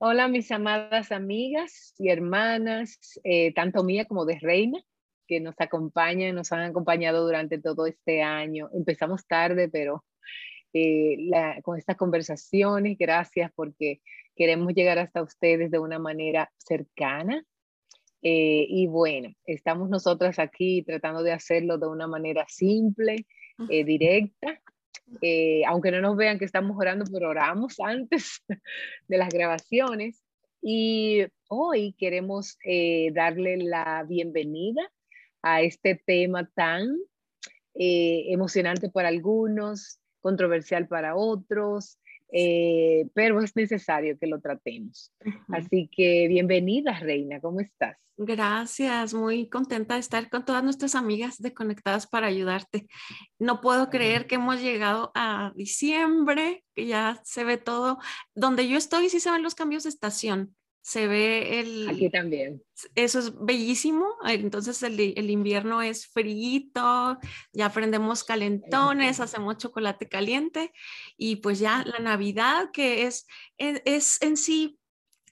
Hola, mis amadas amigas y hermanas, eh, tanto mía como de Reina, que nos acompañan, nos han acompañado durante todo este año. Empezamos tarde, pero eh, con estas conversaciones, gracias porque queremos llegar hasta ustedes de una manera cercana. Eh, y bueno, estamos nosotras aquí tratando de hacerlo de una manera simple, directa, eh, aunque no nos vean que estamos orando, pero oramos antes de las grabaciones. Y hoy queremos eh, darle la bienvenida a este tema tan eh, emocionante para algunos, controversial para otros, eh, pero es necesario que lo tratemos. Así que bienvenida, Reina, ¿cómo estás? Gracias, muy contenta de estar con todas nuestras amigas de Conectadas para ayudarte. No puedo creer que hemos llegado a diciembre, que ya se ve todo. Donde yo estoy, sí se ven los cambios de estación se ve el... Aquí también. Eso es bellísimo. Entonces el, el invierno es frito, ya prendemos calentones, hacemos chocolate caliente y pues ya la Navidad que es, es, es en sí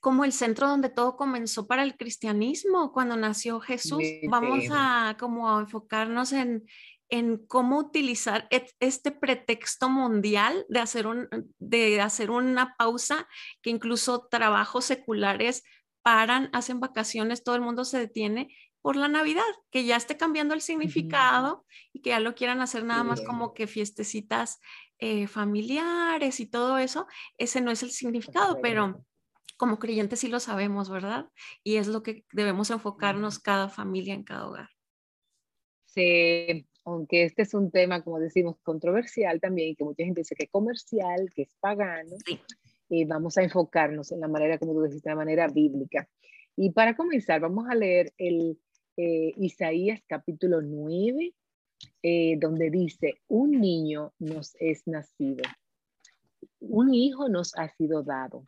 como el centro donde todo comenzó para el cristianismo, cuando nació Jesús. Vamos a como a enfocarnos en, en cómo utilizar este pretexto mundial de hacer, un, de hacer una pausa, que incluso trabajos seculares paran, hacen vacaciones, todo el mundo se detiene por la Navidad, que ya esté cambiando el significado y que ya lo quieran hacer nada más como que fiestecitas eh, familiares y todo eso, ese no es el significado, pero como creyentes sí lo sabemos, ¿verdad? Y es lo que debemos enfocarnos cada familia en cada hogar. Sí, aunque este es un tema, como decimos, controversial también, que mucha gente dice que es comercial, que es pagano, y vamos a enfocarnos en la manera, como tú decís, de la manera bíblica. Y para comenzar, vamos a leer el eh, Isaías capítulo 9, eh, donde dice, un niño nos es nacido, un hijo nos ha sido dado,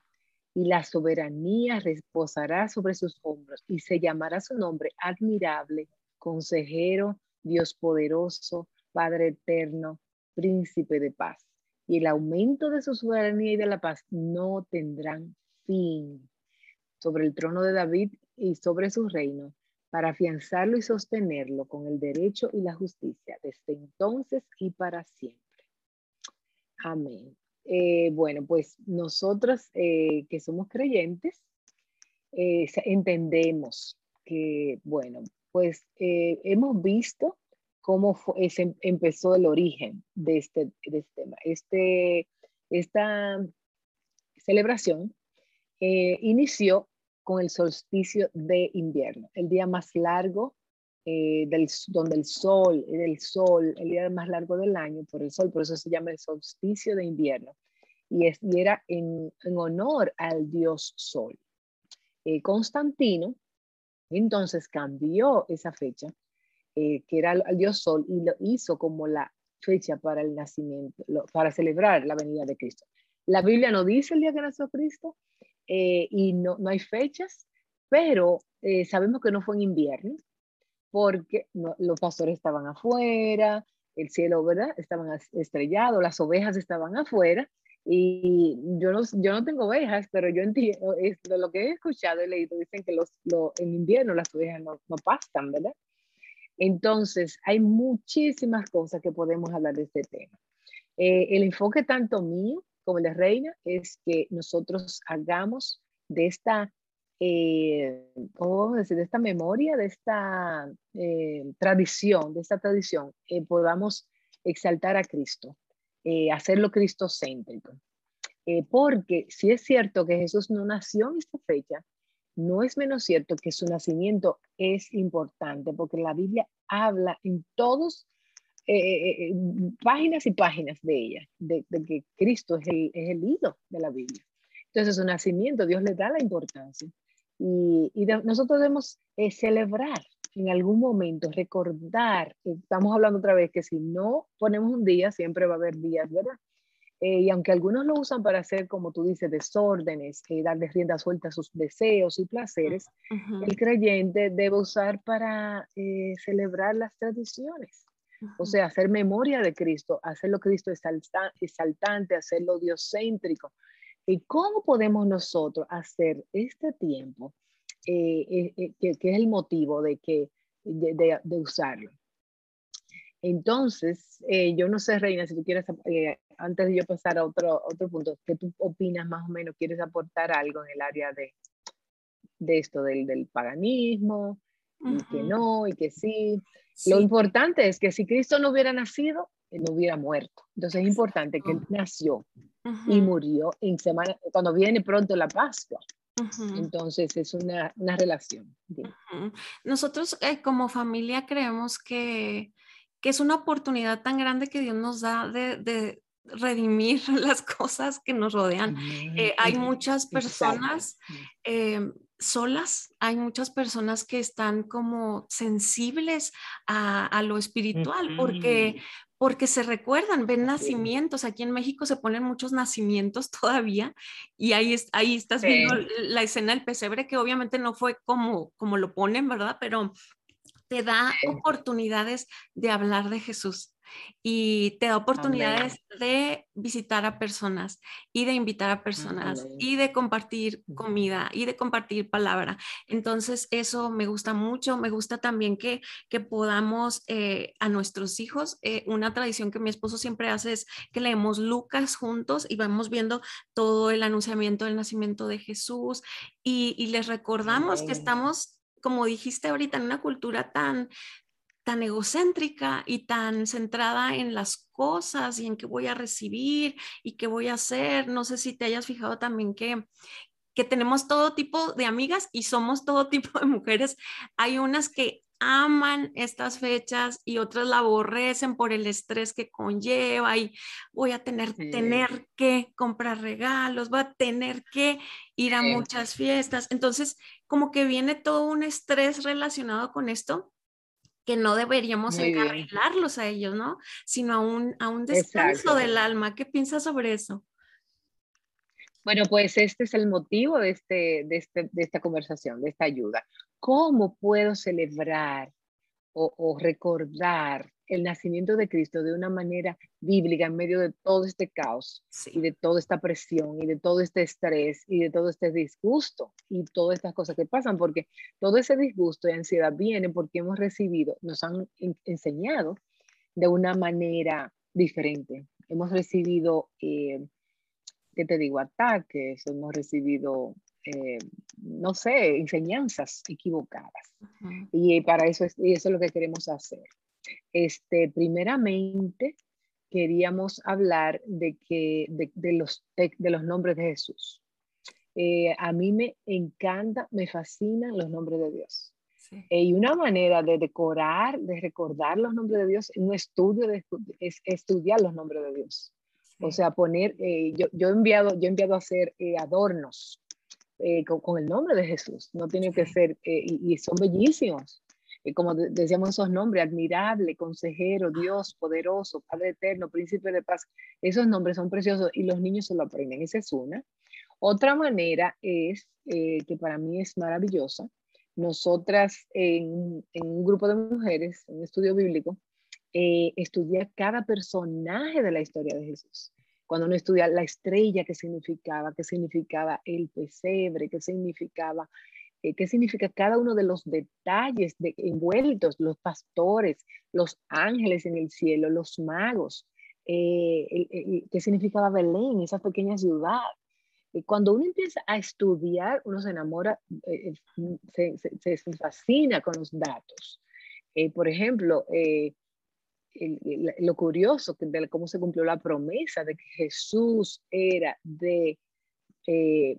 y la soberanía reposará sobre sus hombros, y se llamará su nombre admirable, consejero, Dios poderoso, Padre eterno, príncipe de paz. Y el aumento de su soberanía y de la paz no tendrán fin sobre el trono de David y sobre su reino, para afianzarlo y sostenerlo con el derecho y la justicia desde entonces y para siempre. Amén. Eh, bueno, pues nosotros eh, que somos creyentes, eh, entendemos que, bueno, pues hemos visto cómo fue, empezó el origen de este, de este tema. Este, esta celebración eh, inició con el solsticio de invierno, el día más largo eh, del, donde el sol, el sol, el día más largo del año por el sol, por eso se llama el solsticio de invierno. Y, es, era en, honor al dios sol. Eh, Constantino entonces cambió esa fecha eh, que era el dios Sol, y lo hizo como la fecha para el nacimiento, para celebrar la venida de Cristo. La Biblia no dice el día que nació Cristo eh, y no, no hay fechas, pero eh, sabemos que no fue en invierno, porque los pastores estaban afuera, el cielo, ¿verdad? Estaban estrellados, las ovejas estaban afuera, y yo no, yo no tengo ovejas, pero yo entiendo, es, de lo que he escuchado y leído, dicen que los, en invierno las ovejas no, no pastan, ¿verdad? Entonces, hay muchísimas cosas que podemos hablar de este tema. Eh, el enfoque tanto mío como el de Reina es que nosotros hagamos de esta, eh, ¿cómo decir? De esta memoria, de esta eh, tradición, de esta tradición, podamos exaltar a Cristo, hacerlo cristocéntrico. porque si es cierto que Jesús no nació en esta fecha, no es menos cierto que su nacimiento es importante, porque la Biblia habla en todos, eh, eh, eh, páginas y páginas de ella, de, que Cristo es el, es de la Biblia. Entonces su nacimiento, Dios le da la importancia. Y, nosotros debemos celebrar en algún momento, recordar, estamos hablando otra vez que si no ponemos un día, siempre va a haber días, ¿verdad? Eh, y aunque algunos lo usan para hacer, como tú dices, desórdenes, eh, darle rienda suelta a sus deseos y placeres, el creyente debe usar para eh, celebrar las tradiciones. O sea, hacer memoria de Cristo, hacerlo Cristo exaltante, hacerlo dioscéntrico, ¿Y cómo podemos nosotros hacer este tiempo, eh, eh, que, es el motivo de, que, de, usarlo? Entonces, yo no sé, Reina, si tú quieres, antes de yo pasar a otro, otro punto, ¿qué tú opinas más o menos? ¿Quieres aportar algo en el área de, de esto del, del paganismo? y que no, y que sí. Lo importante es que si Cristo no hubiera nacido, él no hubiera muerto. Entonces es importante que él nació y murió en semana, cuando viene pronto la Pascua. Entonces es una, una relación. Nosotros eh, como familia creemos que, que, es una oportunidad tan grande que Dios nos da de, de redimir las cosas que nos rodean. Eh, hay muchas personas eh, solas, hay muchas personas que están como sensibles a, lo espiritual porque, porque se recuerdan, ven nacimientos. Aquí en México se ponen muchos nacimientos todavía y ahí, ahí estás viendo la escena del pesebre que obviamente no fue como, como lo ponen, ¿verdad? Pero te da oportunidades de hablar de Jesús y te da oportunidades de visitar a personas y de invitar a personas y de compartir comida y de compartir palabra. Entonces, eso me gusta mucho. Me gusta también que, que podamos eh, a nuestros hijos, eh, una tradición que mi esposo siempre hace es que leemos Lucas juntos y vamos viendo todo el anunciamiento del nacimiento de Jesús y, y les recordamos que estamos como dijiste ahorita, en una cultura tan, tan egocéntrica y tan centrada en las cosas y en qué voy a recibir y qué voy a hacer. No sé si te hayas fijado también que, que tenemos todo tipo de amigas y somos todo tipo de mujeres. Hay unas que aman estas fechas y otras la aborrecen por el estrés que conlleva y voy a tener, tener que comprar regalos, voy a tener que ir a muchas fiestas. Entonces, como que viene todo un estrés relacionado con esto que no deberíamos encarrilarlos a ellos, ¿no? Sino a un, a un descanso del alma. ¿Qué piensas sobre eso? Bueno, pues este es el motivo de, este, de, este, de esta conversación, de esta ayuda. ¿Cómo puedo celebrar o, o recordar el nacimiento de Cristo de una manera bíblica en medio de todo este caos y de toda esta presión y de todo este estrés y de todo este disgusto y todas estas cosas que pasan, porque todo ese disgusto y ansiedad viene porque hemos recibido, nos han enseñado de una manera diferente. Hemos recibido, eh, ¿qué te digo? Ataques, hemos recibido eh, no sé, enseñanzas equivocadas. Y para eso y eso es lo que queremos hacer. Este, primeramente, queríamos hablar de, que, de, los, de, los nombres de Jesús. Eh, a mí me encanta, me fascinan los nombres de Dios. Eh, y una manera de decorar, de recordar los nombres de Dios, un estudio de, es estudiar los nombres de Dios. O sea, poner, eh, yo, yo, he enviado, yo he enviado a hacer adornos con, el nombre de Jesús. No tiene que ser, y, son bellísimos como decíamos esos nombres, admirable, consejero, Dios, poderoso, Padre eterno, príncipe de paz, esos nombres son preciosos y los niños se lo aprenden, esa es una. Otra manera es, eh, que para mí es maravillosa, nosotras en, un grupo de mujeres, en un estudio bíblico, eh, estudiar cada personaje de la historia de Jesús. Cuando uno estudia la estrella, qué significaba, qué significaba el pesebre, qué significaba eh, qué significa cada uno de los detalles de, envueltos, los pastores, los ángeles en el cielo, los magos, eh, qué significaba Belén, esa pequeña ciudad. cuando uno empieza a estudiar, uno se enamora, eh, se, se, fascina con los datos. por ejemplo, lo curioso de cómo se cumplió la promesa de que Jesús era de eh,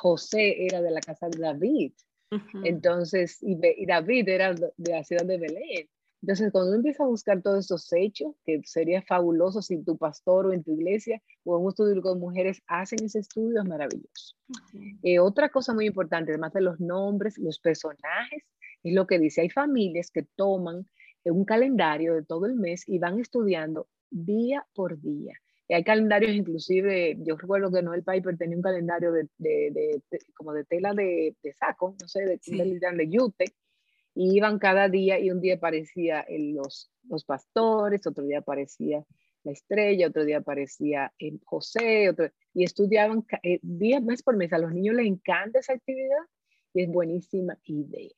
José era de la casa de David. Entonces, y, David era de la ciudad de Belén. Entonces, cuando uno empieza a buscar todos esos hechos, que sería fabuloso si tu pastor o en tu iglesia o en un estudio con mujeres hacen ese estudio, es maravilloso. Eh, otra cosa muy importante, además de los nombres, los personajes, es lo que dice, hay familias que toman un calendario de todo el mes y van estudiando día por día hay calendarios inclusive, yo recuerdo que Noel Piper tenía un calendario de, de, como de tela de, saco, no sé, de, sí. de, yute, y iban cada día y un día aparecía los, los pastores, otro día aparecía la estrella, otro día aparecía José, otro, y estudiaban eh, día, mes por mes. A los niños les encanta esa actividad y es buenísima idea.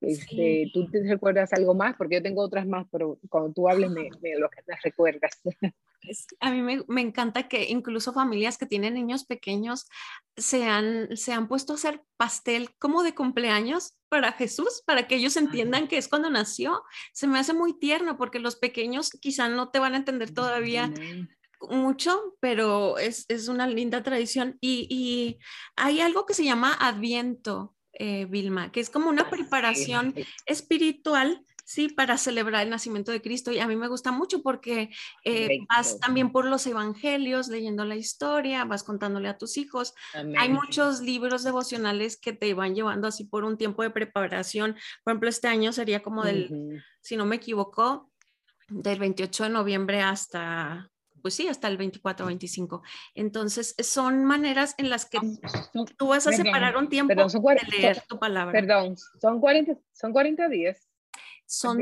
Este, ¿Tú te recuerdas algo más? Porque yo tengo otras más, pero cuando tú hables me, me lo que te a mí me, me, encanta que incluso familias que tienen niños pequeños se han, se han puesto a hacer pastel como de cumpleaños para Jesús, para que ellos entiendan que es cuando nació. Se me hace muy tierno porque los pequeños quizá no te van a entender todavía mucho, pero es, es una linda tradición. Y, y, hay algo que se llama Adviento, eh, Vilma, que es como una preparación espiritual sí, para celebrar el nacimiento de Cristo. Y a mí me gusta mucho porque eh, vas también por los evangelios, leyendo la historia, vas contándole a tus hijos. Hay muchos libros devocionales que te van llevando así por un tiempo de preparación. Por ejemplo, este año sería como del, si no me equivoco, del 28 de noviembre hasta pues sí, hasta el 24 o 25. Entonces, son maneras en las que tú vas a separar un tiempo de leer tu palabra. Perdón, son 40, son 40 días. Son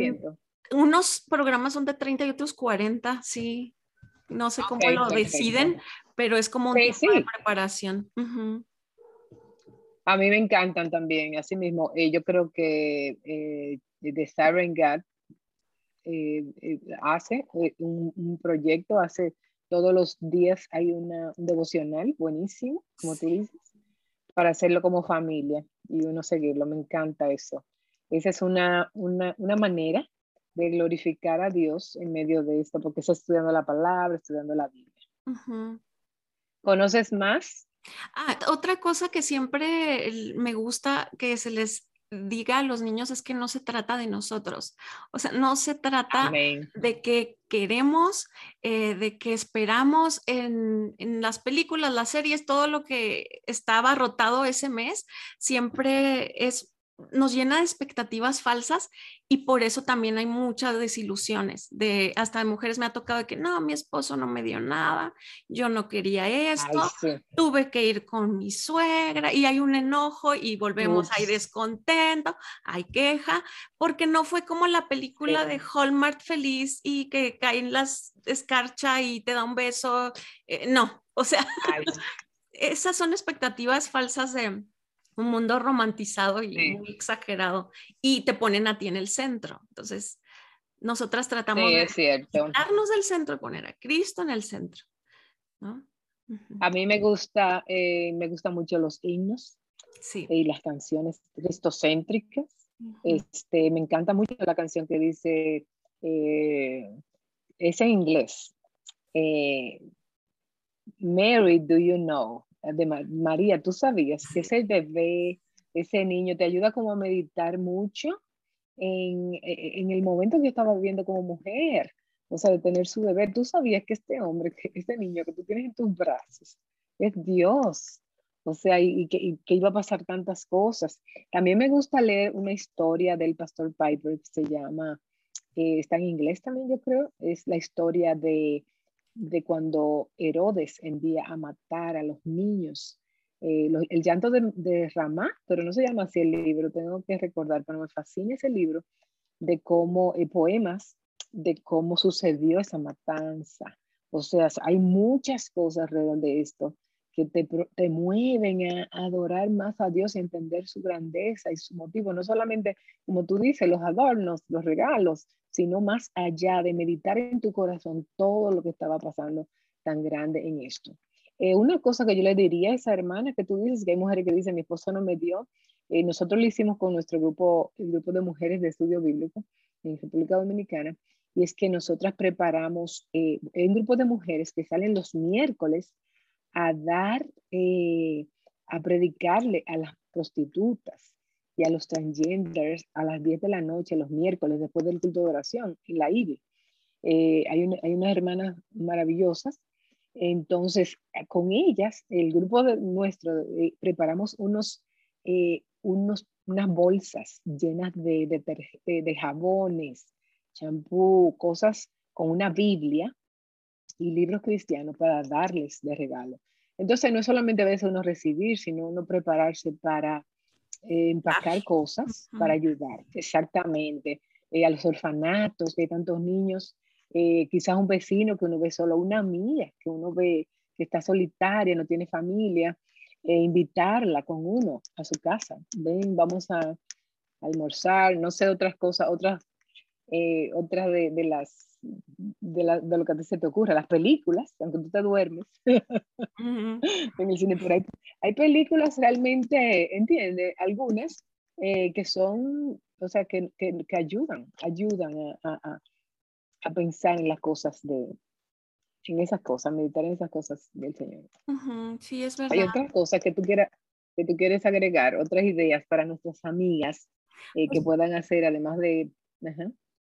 unos programas son de 30 y otros 40, sí. No sé cómo lo deciden, pero es como un tipo de preparación. A mí me encantan también, así mismo. Eh, yo creo que eh, de Siren God eh, hace un, proyecto, hace todos los días hay una, un devocional buenísimo, como tú dices, para hacerlo como familia y uno seguirlo. Me encanta eso. Esa es una, una, una manera de glorificar a Dios en medio de esto, porque está estudiando la palabra, estudiando la Biblia. ¿Conoces más? Ah, otra cosa que siempre me gusta que se les diga a los niños es que no se trata de nosotros, o sea, no se trata de que queremos, eh, de que esperamos en, en, las películas, las series, todo lo que estaba rotado ese mes, siempre es nos llena de expectativas falsas y por eso también hay muchas desilusiones. De hasta de mujeres me ha tocado que no, mi esposo no me dio nada, yo no quería esto, tuve que ir con mi suegra y hay un enojo y volvemos, hay descontento, hay queja, porque no fue como la película de Hallmark feliz y que caen las escarcha y te da un beso. Eh, no, o sea, esas son expectativas falsas de un mundo romantizado y muy exagerado y te ponen a ti en el centro. Entonces, nosotras tratamos de quitarnos del centro y poner a Cristo en el centro. A mí me gusta, eh, me gustan mucho los himnos y las canciones cristocéntricas. este, me encanta mucho la canción que dice, eh, es en inglés, eh, Mary, do you know? De María, tú sabías que ese bebé, ese niño te ayuda como a meditar mucho en, e, e, en el momento que estaba viviendo como mujer, o sea, de tener su bebé. Tú sabías que este hombre, que este niño que tú tienes en tus brazos, es Dios. O sea, y, que, que, iba a pasar tantas cosas. También me gusta leer una historia del pastor Piper que se llama, eh, está en inglés también yo creo, es la historia de de cuando Herodes envía a matar a los niños. Eh, el llanto de, de, Ramá, pero no se llama así el libro, tengo que recordar, pero me fascina ese libro de cómo, eh, poemas, de cómo sucedió esa matanza. O sea, hay muchas cosas alrededor de esto que te, te mueven a, adorar más a Dios y entender su grandeza y su motivo, no solamente, como tú dices, los adornos, los regalos, sino más allá de meditar en tu corazón todo lo que estaba pasando tan grande en esto. Eh, una cosa que yo le diría a esa hermana que tú dices, que hay mujeres que dicen, mi esposo no me dio, eh, nosotros lo hicimos con nuestro grupo, el grupo de mujeres de estudio bíblico en República Dominicana, y es que nosotras preparamos eh, un grupo de mujeres que salen los miércoles a dar, a predicarle a las prostitutas, y a los transgenders a las 10 de la noche, los miércoles, después del culto de oración, en la IBE. Eh, hay, hay unas hermanas maravillosas. Entonces, con ellas, el grupo de nuestro, eh, preparamos unos, eh, unos, unas bolsas llenas de, de, de jabones, champú, cosas con una Biblia y libros cristianos para darles de regalo. Entonces, no es solamente a veces uno recibir, sino uno prepararse para eh, empacar cosas para ayudar, exactamente. Eh, a los orfanatos, que hay tantos niños eh, quizás un vecino que uno ve solo, una amiga que uno ve que está solitaria, no tiene familia, e invitarla con uno a su casa. Ven, vamos a, almorzar, no sé, otras cosas, otras, eh, otras de, de las de, la, de, lo que se te ocurra, las películas, aunque tú te duermes en el cine, por ahí hay películas realmente, entiende, algunas eh, que son, o sea, que, que, que ayudan, ayudan a, a, a, pensar en las cosas de, en esas cosas, meditar en esas cosas del Señor. Sí, es verdad. Hay otras cosas que tú quieras que tú quieres agregar, otras ideas para nuestras amigas eh, que pues puedan hacer, además de...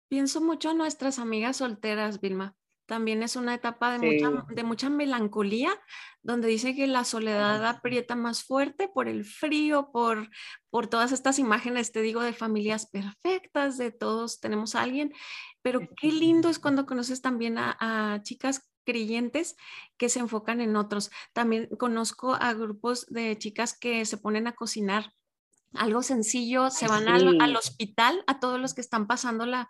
Pienso mucho en nuestras amigas solteras, Vilma. También es una etapa de, mucha, de mucha melancolía, donde dice que la soledad aprieta más fuerte por el frío, por, por todas estas imágenes, te digo, de familias perfectas, de todos tenemos a alguien, pero qué lindo es cuando conoces también a, a chicas creyentes que se enfocan en otros. También conozco a grupos de chicas que se ponen a cocinar algo sencillo, se van al, hospital a todos los que están pasándola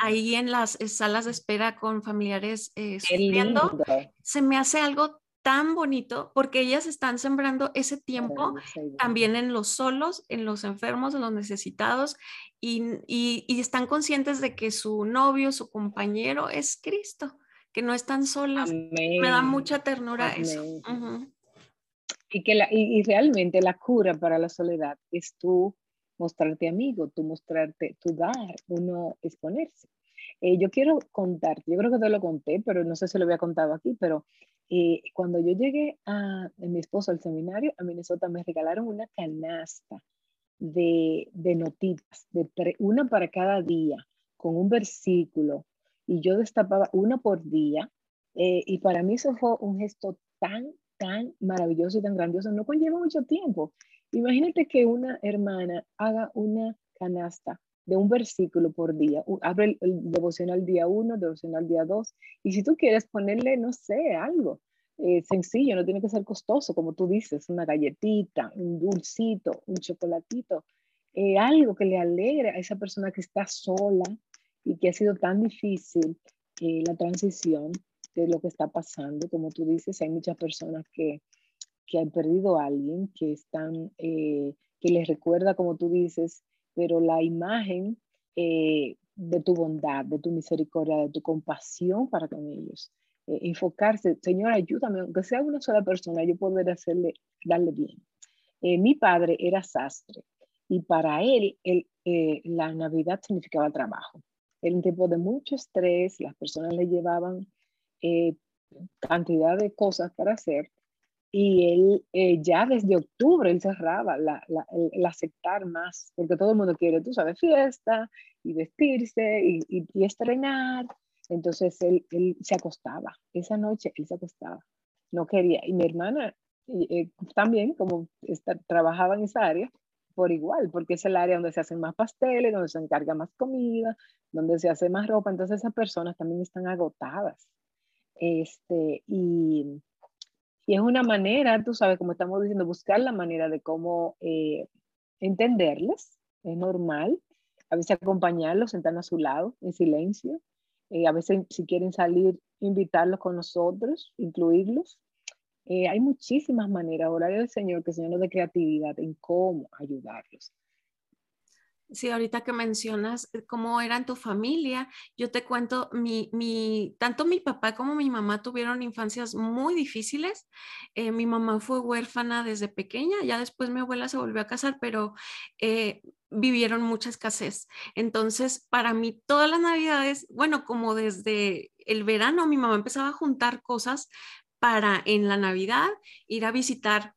ahí en las eh, salas de espera con familiares eh, sufriendo. Se me hace algo tan bonito porque ellas están sembrando ese tiempo también en los solos, en los enfermos, en los necesitados y, y están conscientes de que su novio, su compañero es Cristo que no están solas. Me da mucha ternura eso. Y, que la, y, realmente la cura para la soledad es tú mostrarte amigo, tú mostrarte, tú dar, uno exponerse. Eh, yo quiero contarte, yo creo que te lo conté, pero no sé si lo había contado aquí, pero eh, cuando yo llegué a, mi esposo al seminario a Minnesota, me regalaron una canasta de, de notitas, de una para cada día, con un versículo, y yo destapaba una por día. Eh, y para mí eso fue un gesto tan, tan maravilloso y tan grandioso. No conlleva mucho tiempo. Imagínate que una hermana haga una canasta de un versículo por día. Abre el, devocional día uno, devocional día dos. Y si tú quieres ponerle, no sé, algo eh, sencillo, no tiene que ser costoso, como tú dices, una galletita, un dulcito, un chocolatito, eh, algo que le alegre a esa persona que está sola, y que ha sido tan difícil eh, la transición de lo que está pasando. Como tú dices, hay muchas personas que, que han perdido a alguien, que están, eh, que les recuerda, como tú dices, pero la imagen eh, de tu bondad, de tu misericordia, de tu compasión para con ellos. enfocarse, Señor, ayúdame, aunque sea una sola persona, yo poder hacerle, darle bien. mi padre era sastre y para él, él la Navidad significaba trabajo. Era un tiempo de mucho estrés, las personas le llevaban eh, cantidad de cosas para hacer y él eh, ya desde octubre él cerraba la, la, el, aceptar más, porque todo el mundo quiere, tú sabes, fiesta y vestirse y, y, estrenar. Entonces él, él, se acostaba, esa noche él se acostaba, no quería. Y mi hermana eh, también, como está, trabajaba en esa área, por igual, porque es el área donde se hacen más pasteles, donde se encarga más comida, donde se hace más ropa, entonces esas personas también están agotadas. Este, y, y es una manera, tú sabes, como estamos diciendo, buscar la manera de cómo eh, entenderles, es normal, a veces acompañarlos, sentarnos a su lado en silencio, eh, a veces si quieren salir, invitarlos con nosotros, incluirlos, eh, hay muchísimas maneras, horario del Señor, que el Señor nos dé creatividad en cómo ayudarlos. Sí, ahorita que mencionas eh, cómo era en tu familia, yo te cuento, mi, mi, tanto mi papá como mi mamá tuvieron infancias muy difíciles. Eh, mi mamá fue huérfana desde pequeña, ya después mi abuela se volvió a casar, pero vivieron mucha escasez. Entonces, para mí, todas las navidades, bueno, como desde el verano, mi mamá empezaba a juntar cosas para en la Navidad ir a visitar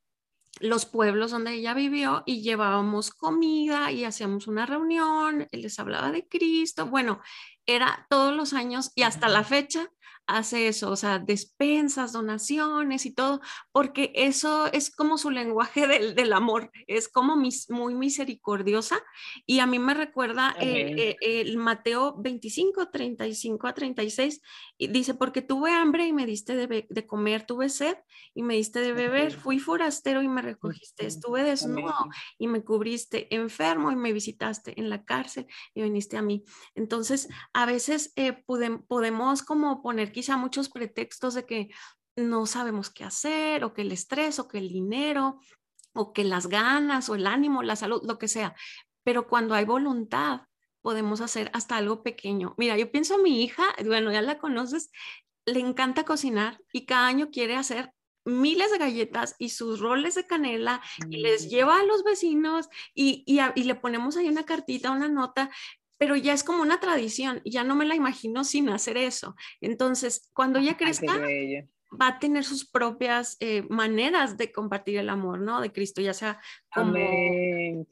los pueblos donde ella vivió y llevábamos comida y hacíamos una reunión, él les hablaba de Cristo, bueno, era todos los años y hasta la fecha hace eso, o sea, despensas, donaciones y todo, porque eso es como su lenguaje del, del amor, es como mis, muy misericordiosa y a mí me recuerda eh, eh, el Mateo 25, 35 a 36, y dice, porque tuve hambre y me diste de, de comer, tuve sed y me diste de beber, fui forastero y me recogiste, estuve desnudo y me cubriste, enfermo y me visitaste en la cárcel y viniste a mí. Entonces, a veces eh, podemos como poner quizá muchos pretextos de que no sabemos qué hacer o que el estrés o que el dinero o que las ganas o el ánimo, la salud, lo que sea. Pero cuando hay voluntad, podemos hacer hasta algo pequeño. Mira, yo pienso a mi hija, bueno, ya la conoces, le encanta cocinar y cada año quiere hacer miles de galletas y sus roles de canela y les mm. lleva a los vecinos y, y, le ponemos ahí una cartita, una nota, pero ya es como una tradición, ya no me la imagino sin hacer eso. Entonces, cuando ella crezca, va a tener sus propias eh, maneras de compartir el amor, ¿no? De Cristo, ya sea como,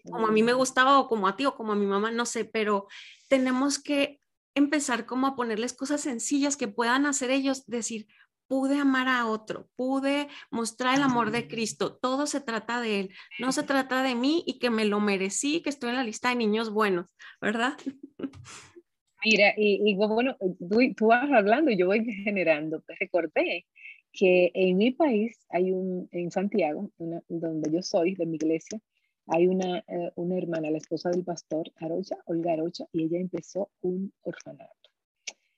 como a mí me gustaba o como a ti o como a mi mamá, no sé, pero tenemos que empezar como a ponerles cosas sencillas que puedan hacer ellos, decir, pude amar a otro, pude mostrar el amor de Cristo, todo se trata de Él, no se trata de mí y que me lo merecí, que estoy en la lista de niños buenos, ¿verdad? Mira, y, bueno, tú, tú, vas hablando y yo voy generando, te recordé que en mi país hay un, en Santiago, donde yo soy, de mi iglesia, hay una, eh, una hermana, la esposa del pastor Arocha, Olga Arocha, y ella empezó un orfanato.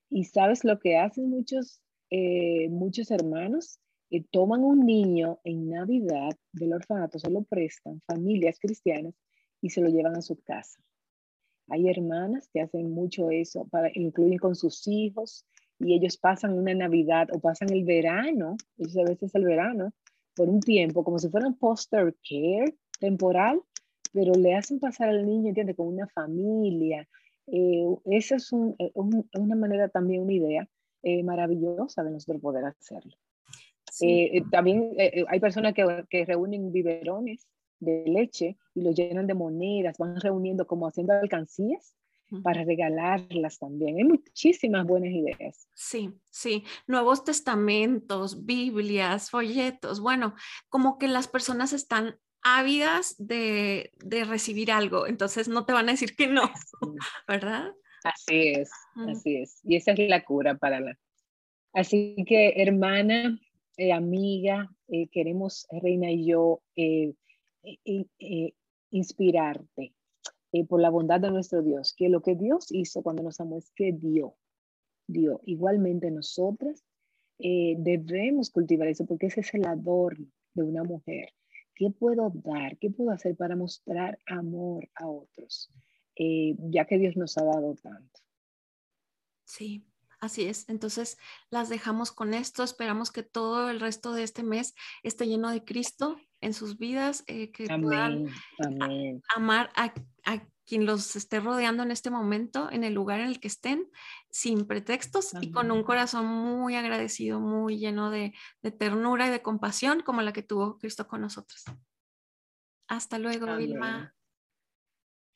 Y sabes lo que hacen muchos, eh, muchos hermanos, que toman un niño en Navidad del orfanato, se lo prestan, familias cristianas, y se lo llevan a su casa. Hay hermanas que hacen mucho eso, para, incluyen con sus hijos, y ellos pasan una Navidad o pasan el verano, eso a veces el verano, por un tiempo, como si fuera un poster care temporal, pero le hacen pasar al niño, ¿entiendes? Con una familia. Eh, esa es eh, una manera también, una idea eh, maravillosa de nosotros poder hacerlo. también hay personas que, que reúnen biberones de leche y lo llenan de monedas, van reuniendo como haciendo alcancías para regalarlas también. Hay muchísimas buenas ideas. Sí, sí, Nuevos Testamentos, Biblias, folletos, bueno, como que las personas están ávidas de, de recibir algo, entonces no te van a decir que no, ¿verdad? Así es, así es. Y esa es la cura para la... Así que, hermana, eh, amiga, eh, queremos, Reina y yo, eh, inspirarte por la bondad de nuestro Dios, que lo que Dios hizo cuando nos amó es que dio, dio. Igualmente nosotras debemos cultivar eso porque ese es el adorno de una mujer. ¿Qué puedo dar? ¿Qué puedo hacer para mostrar amor a otros? Eh, ya que Dios nos ha dado tanto. Sí, Así es. Entonces las dejamos con esto. Esperamos que todo el resto de este mes esté lleno de Cristo en sus vidas, eh, que puedan amar a, quien los esté rodeando en este momento, en el lugar en el que estén, sin pretextos y con un corazón muy agradecido, muy lleno de, de, ternura y de compasión, como la que tuvo Cristo con nosotros. Hasta luego, Vilma.